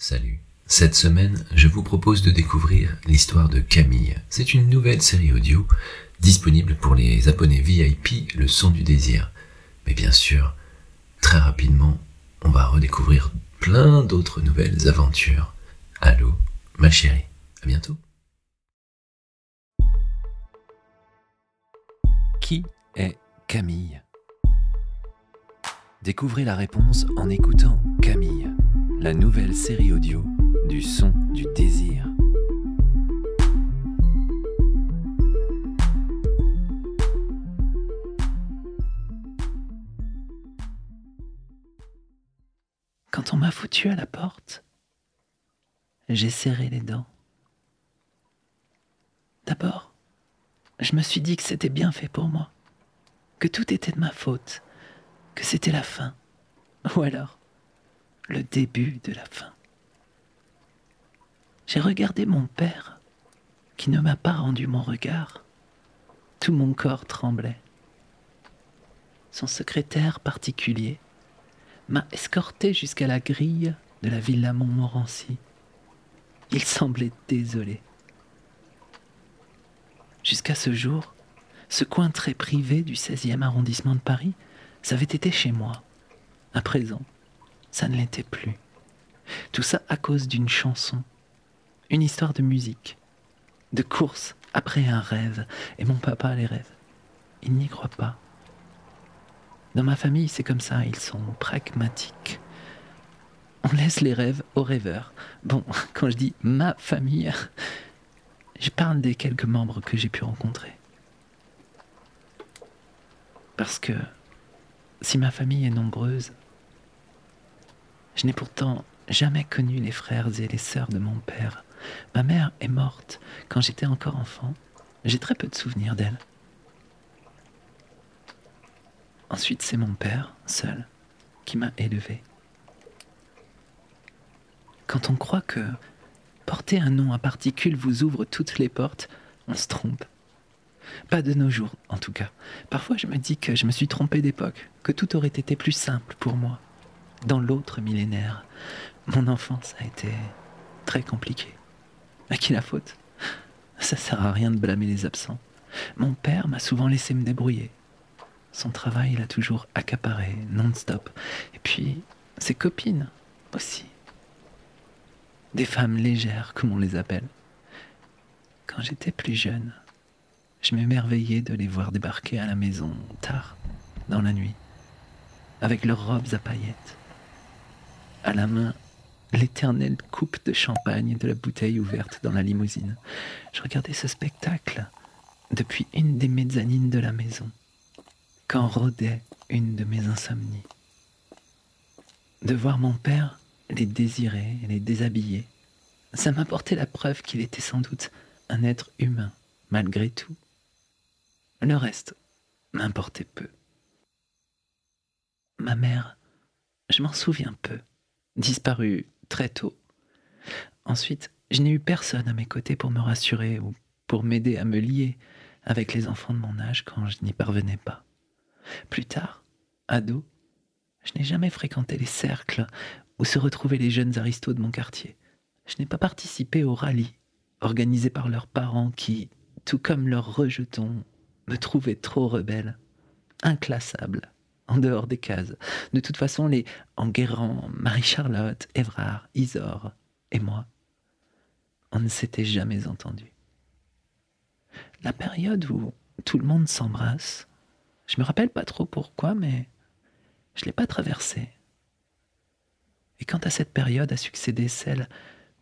Salut. Cette semaine, je vous propose de découvrir l'histoire de Camille. C'est une nouvelle série audio disponible pour les abonnés VIP Le Son du Désir. Mais bien sûr, très rapidement, on va redécouvrir plein d'autres nouvelles aventures. Allô, ma chérie. À bientôt. Qui est Camille? Découvrez la réponse en écoutant la nouvelle série audio du son du désir. Quand on m'a foutu à la porte, j'ai serré les dents. D'abord, je me suis dit que c'était bien fait pour moi, que tout était de ma faute, que c'était la fin, ou alors le début de la fin. J'ai regardé mon père, qui ne m'a pas rendu mon regard. Tout mon corps tremblait. Son secrétaire particulier m'a escorté jusqu'à la grille de la villa Montmorency. Il semblait désolé. Jusqu'à ce jour, ce coin très privé du 16e arrondissement de Paris, ça avait été chez moi. À présent, ça ne l'était plus. Tout ça à cause d'une chanson, une histoire de musique, de course après un rêve. Et mon papa les rêves. Il n'y croit pas. Dans ma famille, c'est comme ça, ils sont pragmatiques. On laisse les rêves aux rêveurs. Bon, quand je dis ma famille, je parle des quelques membres que j'ai pu rencontrer. Parce que si ma famille est nombreuse, je n'ai pourtant jamais connu les frères et les sœurs de mon père. Ma mère est morte quand j'étais encore enfant. J'ai très peu de souvenirs d'elle. Ensuite, c'est mon père, seul, qui m'a élevé. Quand on croit que porter un nom à particules vous ouvre toutes les portes, on se trompe. Pas de nos jours, en tout cas. Parfois, je me dis que je me suis trompé d'époque, que tout aurait été plus simple pour moi. Dans l'autre millénaire, mon enfance a été très compliquée. À qui la faute? Ça sert à rien de blâmer les absents. Mon père m'a souvent laissé me débrouiller. Son travail l'a toujours accaparé, non-stop. Et puis, ses copines aussi. Des femmes légères, comme on les appelle. Quand j'étais plus jeune, je m'émerveillais de les voir débarquer à la maison tard, dans la nuit, avec leurs robes à paillettes. À la main, l'éternelle coupe de champagne de la bouteille ouverte dans la limousine. Je regardais ce spectacle depuis une des mezzanines de la maison, quand rôdait une de mes insomnies. De voir mon père les désirer les déshabiller, ça m'apportait la preuve qu'il était sans doute un être humain, malgré tout. Le reste m'importait peu. Ma mère, je m'en souviens peu, disparue très tôt. Ensuite, je n'ai eu personne à mes côtés pour me rassurer ou pour m'aider à me lier avec les enfants de mon âge quand je n'y parvenais pas. Plus tard, ado, je n'ai jamais fréquenté les cercles où se retrouvaient les jeunes aristos de mon quartier. Je n'ai pas participé aux rallyes organisés par leurs parents qui, tout comme leurs rejetons, me trouvaient trop rebelle, inclassable, en dehors des cases. De toute façon, les Enguerrand, Marie-Charlotte, Évrard, Isor et moi, on ne s'était jamais entendus. La période où tout le monde s'embrasse, je me rappelle pas trop pourquoi, mais je l'ai pas traversée. Et quant à cette période a succédé celle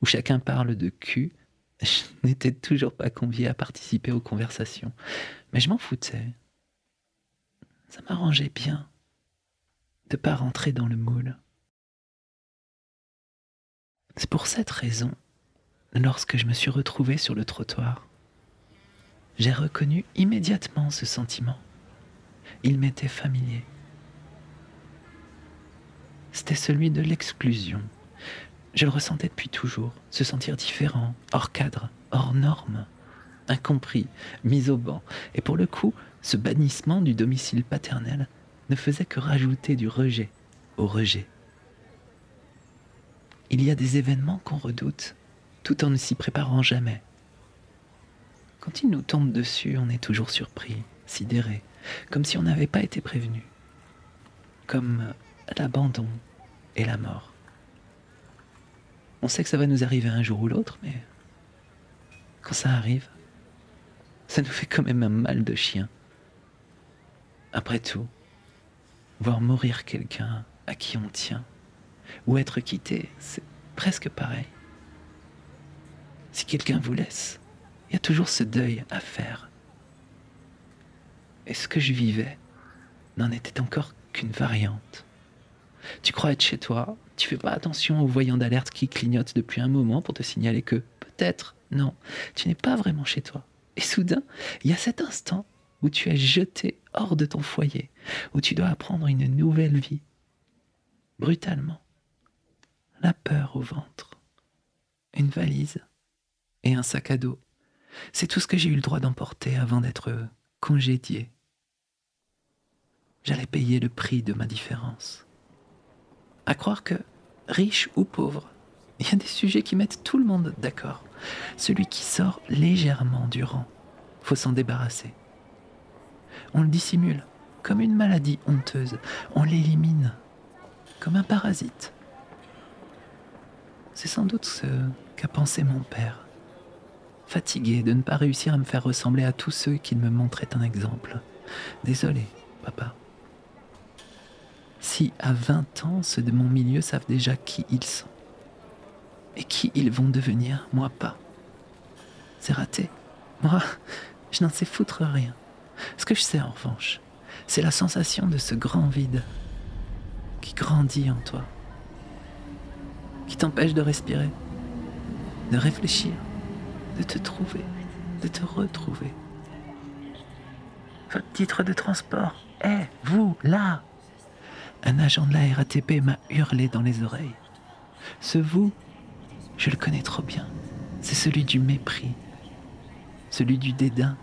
où chacun parle de cul, je n'étais toujours pas convié à participer aux conversations. Mais je m'en foutais. Ça m'arrangeait bien de pas rentrer dans le moule. C'est pour cette raison, lorsque je me suis retrouvé sur le trottoir, j'ai reconnu immédiatement ce sentiment. Il m'était familier. C'était celui de l'exclusion. Je le ressentais depuis toujours, se sentir différent, hors cadre, hors norme, incompris, mis au banc. Et pour le coup, ce bannissement du domicile paternel ne faisait que rajouter du rejet au rejet. il y a des événements qu'on redoute, tout en ne s'y préparant jamais. Quand ils nous tombent dessus, on est toujours surpris, sidéré, comme si on n'avait pas été prévenu. Comme l'abandon et la mort. On sait que ça va nous arriver un jour ou l'autre, mais quand ça arrive, ça nous fait quand même un mal de chien. Après tout, voir mourir quelqu'un à qui on tient, ou être quitté, c'est presque pareil. Si quelqu'un vous laisse, il y a toujours ce deuil à faire. Et ce que je vivais n'en était encore qu'une variante. Tu crois être chez toi, tu fais pas attention aux voyants d'alerte qui clignotent depuis un moment pour te signaler que, peut-être, non, tu n'es pas vraiment chez toi. Et soudain, il y a cet instant où tu es jeté hors de ton foyer, où tu dois apprendre une nouvelle vie. Brutalement. La peur au ventre. Une valise et un sac à dos. C'est tout ce que j'ai eu le droit d'emporter avant d'être congédié. J'allais payer le prix de ma différence. À croire que, riche ou pauvre, il y a des sujets qui mettent tout le monde d'accord. Celui qui sort légèrement du rang, faut s'en débarrasser. On le dissimule, comme une maladie honteuse. On l'élimine, comme un parasite. C'est sans doute ce qu'a pensé mon père fatigué de ne pas réussir à me faire ressembler à tous ceux qui me montraient un exemple. Désolé, papa. Si à 20 ans, ceux de mon milieu savent déjà qui ils sont et qui ils vont devenir, moi pas. C'est raté. Moi, je n'en sais foutre rien. Ce que je sais en revanche, c'est la sensation de ce grand vide qui grandit en toi, qui t'empêche de respirer, de réfléchir, de te trouver, de te retrouver. Votre titre de transport est, vous, là. Un agent de la RATP m'a hurlé dans les oreilles. Ce vous, je le connais trop bien. C'est celui du mépris, celui du dédain,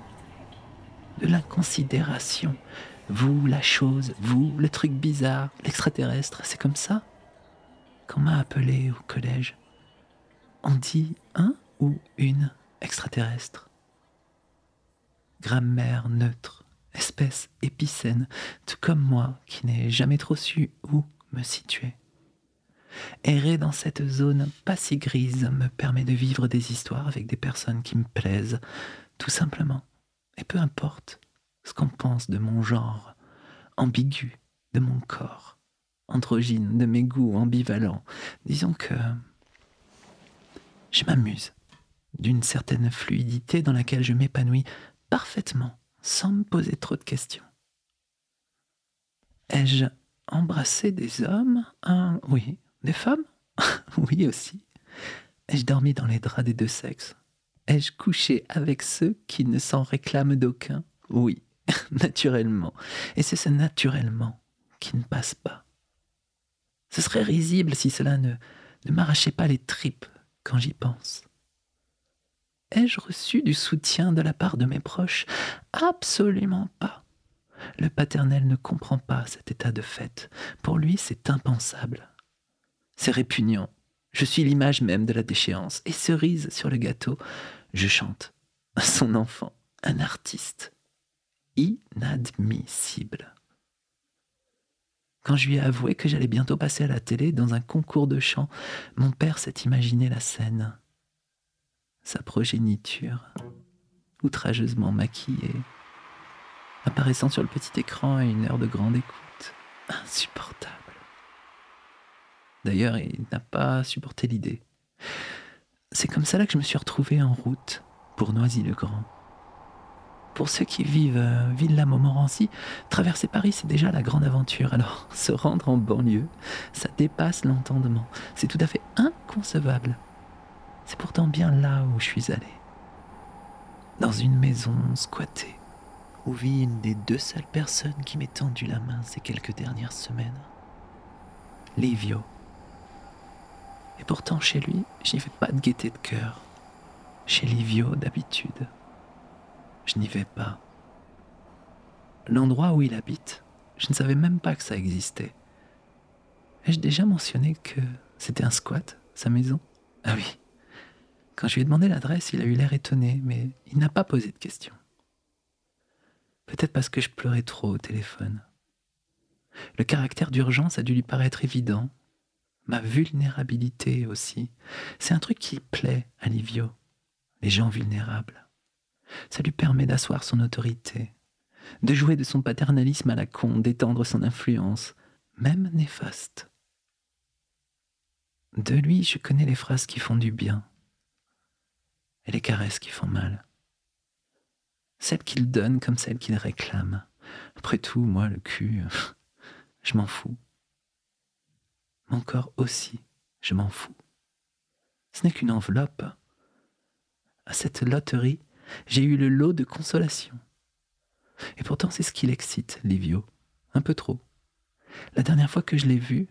de l'inconsidération. Vous, la chose, vous, le truc bizarre, l'extraterrestre, c'est comme ça qu'on m'a appelé au collège. On dit un ou une extraterrestre. Grammaire neutre, espèce épicène, tout comme moi qui n'ai jamais trop su où me situer. Errer dans cette zone pas si grise me permet de vivre des histoires avec des personnes qui me plaisent, tout simplement. Et peu importe ce qu'on pense de mon genre, ambigu, de mon corps, androgyne, de mes goûts ambivalents, disons que je m'amuse d'une certaine fluidité dans laquelle je m'épanouis parfaitement, sans me poser trop de questions. Ai-je embrassé des hommes Oui. Des femmes? Oui aussi. Ai-je dormi dans les draps des deux sexes? Ai-je couché avec ceux qui ne s'en réclament d'aucun? Oui, naturellement. Et c'est ce naturellement qui ne passe pas. Ce serait risible si cela ne, ne m'arrachait pas les tripes quand j'y pense. Ai-je reçu du soutien de la part de mes proches? Absolument pas. Le paternel ne comprend pas cet état de fait. Pour lui, c'est impensable. C'est répugnant. Je suis l'image même de la déchéance. Et cerise sur le gâteau, je chante. Son enfant, un artiste. Inadmissible. Quand je lui ai avoué que j'allais bientôt passer à la télé dans un concours de chant, mon père s'est imaginé la scène sa progéniture, outrageusement maquillée, apparaissant sur le petit écran à une heure de grande écoute. Insupportable. D'ailleurs, il n'a pas supporté l'idée. C'est comme ça là que je me suis retrouvé en route pour Noisy-le-Grand. Pour ceux qui vivent euh, Villa-Montmorency, traverser Paris, c'est déjà la grande aventure. Alors, se rendre en banlieue, ça dépasse l'entendement. C'est tout à fait inconcevable. C'est pourtant bien là où je suis allé. Dans une maison squattée, où vit une des deux seules personnes qui m'ait tendu la main ces quelques dernières semaines. Livio. Et pourtant, chez lui, je n'y vais pas de gaieté de cœur. Chez Livio, d'habitude, je n'y vais pas. L'endroit où il habite, je ne savais même pas que ça existait. Ai-je déjà mentionné que c'était un squat sa maison? Ah oui. Quand je lui ai demandé l'adresse, il a eu l'air étonné, mais il n'a pas posé de questions. Peut-être parce que je pleurais trop au téléphone. Le caractère d'urgence a dû lui paraître évident. Ma vulnérabilité aussi. C'est un truc qui plaît à Livio, les gens vulnérables. Ça lui permet d'asseoir son autorité, de jouer de son paternalisme à la con, d'étendre son influence, même néfaste. De lui, je connais les phrases qui font du bien et les caresses qui font mal. Celles qu'il donne comme celles qu'il réclame. Après tout, moi, le cul, je m'en fous. Mon corps aussi, je m'en fous. Ce n'est qu'une enveloppe. À cette loterie, j'ai eu le lot de consolation. Et pourtant, c'est ce qui l'excite, Livio. Un peu trop. La dernière fois que je l'ai vu,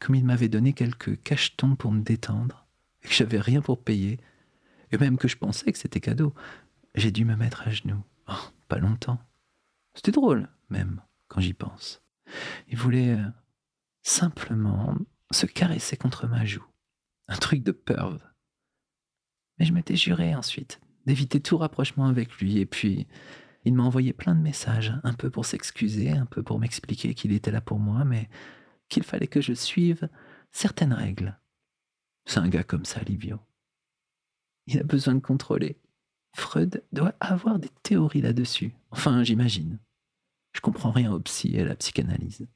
comme il m'avait donné quelques cachetons pour me détendre, et que j'avais rien pour payer, et même que je pensais que c'était cadeau, j'ai dû me mettre à genoux. Oh, pas longtemps. C'était drôle, même, quand j'y pense. Il voulait euh, simplement se caresser contre ma joue. Un truc de perve. Mais je m'étais juré ensuite d'éviter tout rapprochement avec lui, et puis il m'a envoyé plein de messages, un peu pour s'excuser, un peu pour m'expliquer qu'il était là pour moi, mais qu'il fallait que je suive certaines règles. C'est un gars comme ça, Livio. Il a besoin de contrôler. Freud doit avoir des théories là-dessus. Enfin, j'imagine. Je comprends rien au psy et à la psychanalyse.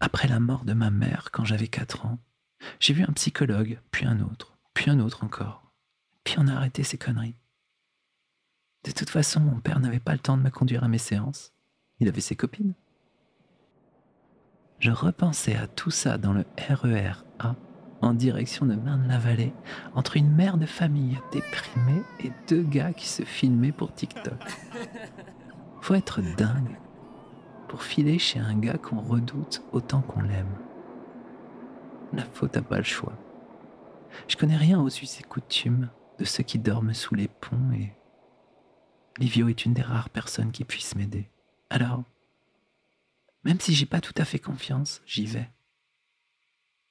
Après la mort de ma mère, quand j'avais 4 ans, j'ai vu un psychologue, puis un autre, puis un autre encore. Puis on a arrêté ces conneries. De toute façon, mon père n'avait pas le temps de me conduire à mes séances. Il avait ses copines. Je repensais à tout ça dans le RER A en direction de Marne-la-Vallée, entre une mère de famille déprimée et deux gars qui se filmaient pour TikTok. Faut être dingue pour filer chez un gars qu'on redoute autant qu'on l'aime. La faute n'a pas le choix. Je connais rien aux us et coutumes de ceux qui dorment sous les ponts et Livio est une des rares personnes qui puissent m'aider. Alors, même si j'ai pas tout à fait confiance, j'y vais.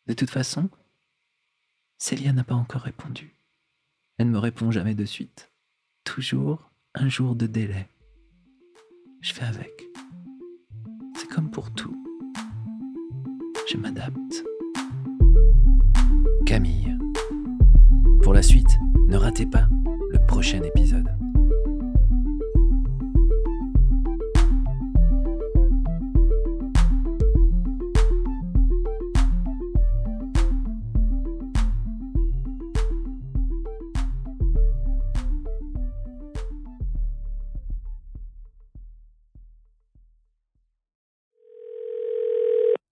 De toute façon, Célia n'a pas encore répondu. Elle ne me répond jamais de suite. Toujours un jour de délai. Je fais avec. Comme pour tout. Je m'adapte. Camille. Pour la suite, ne ratez pas le prochain épisode.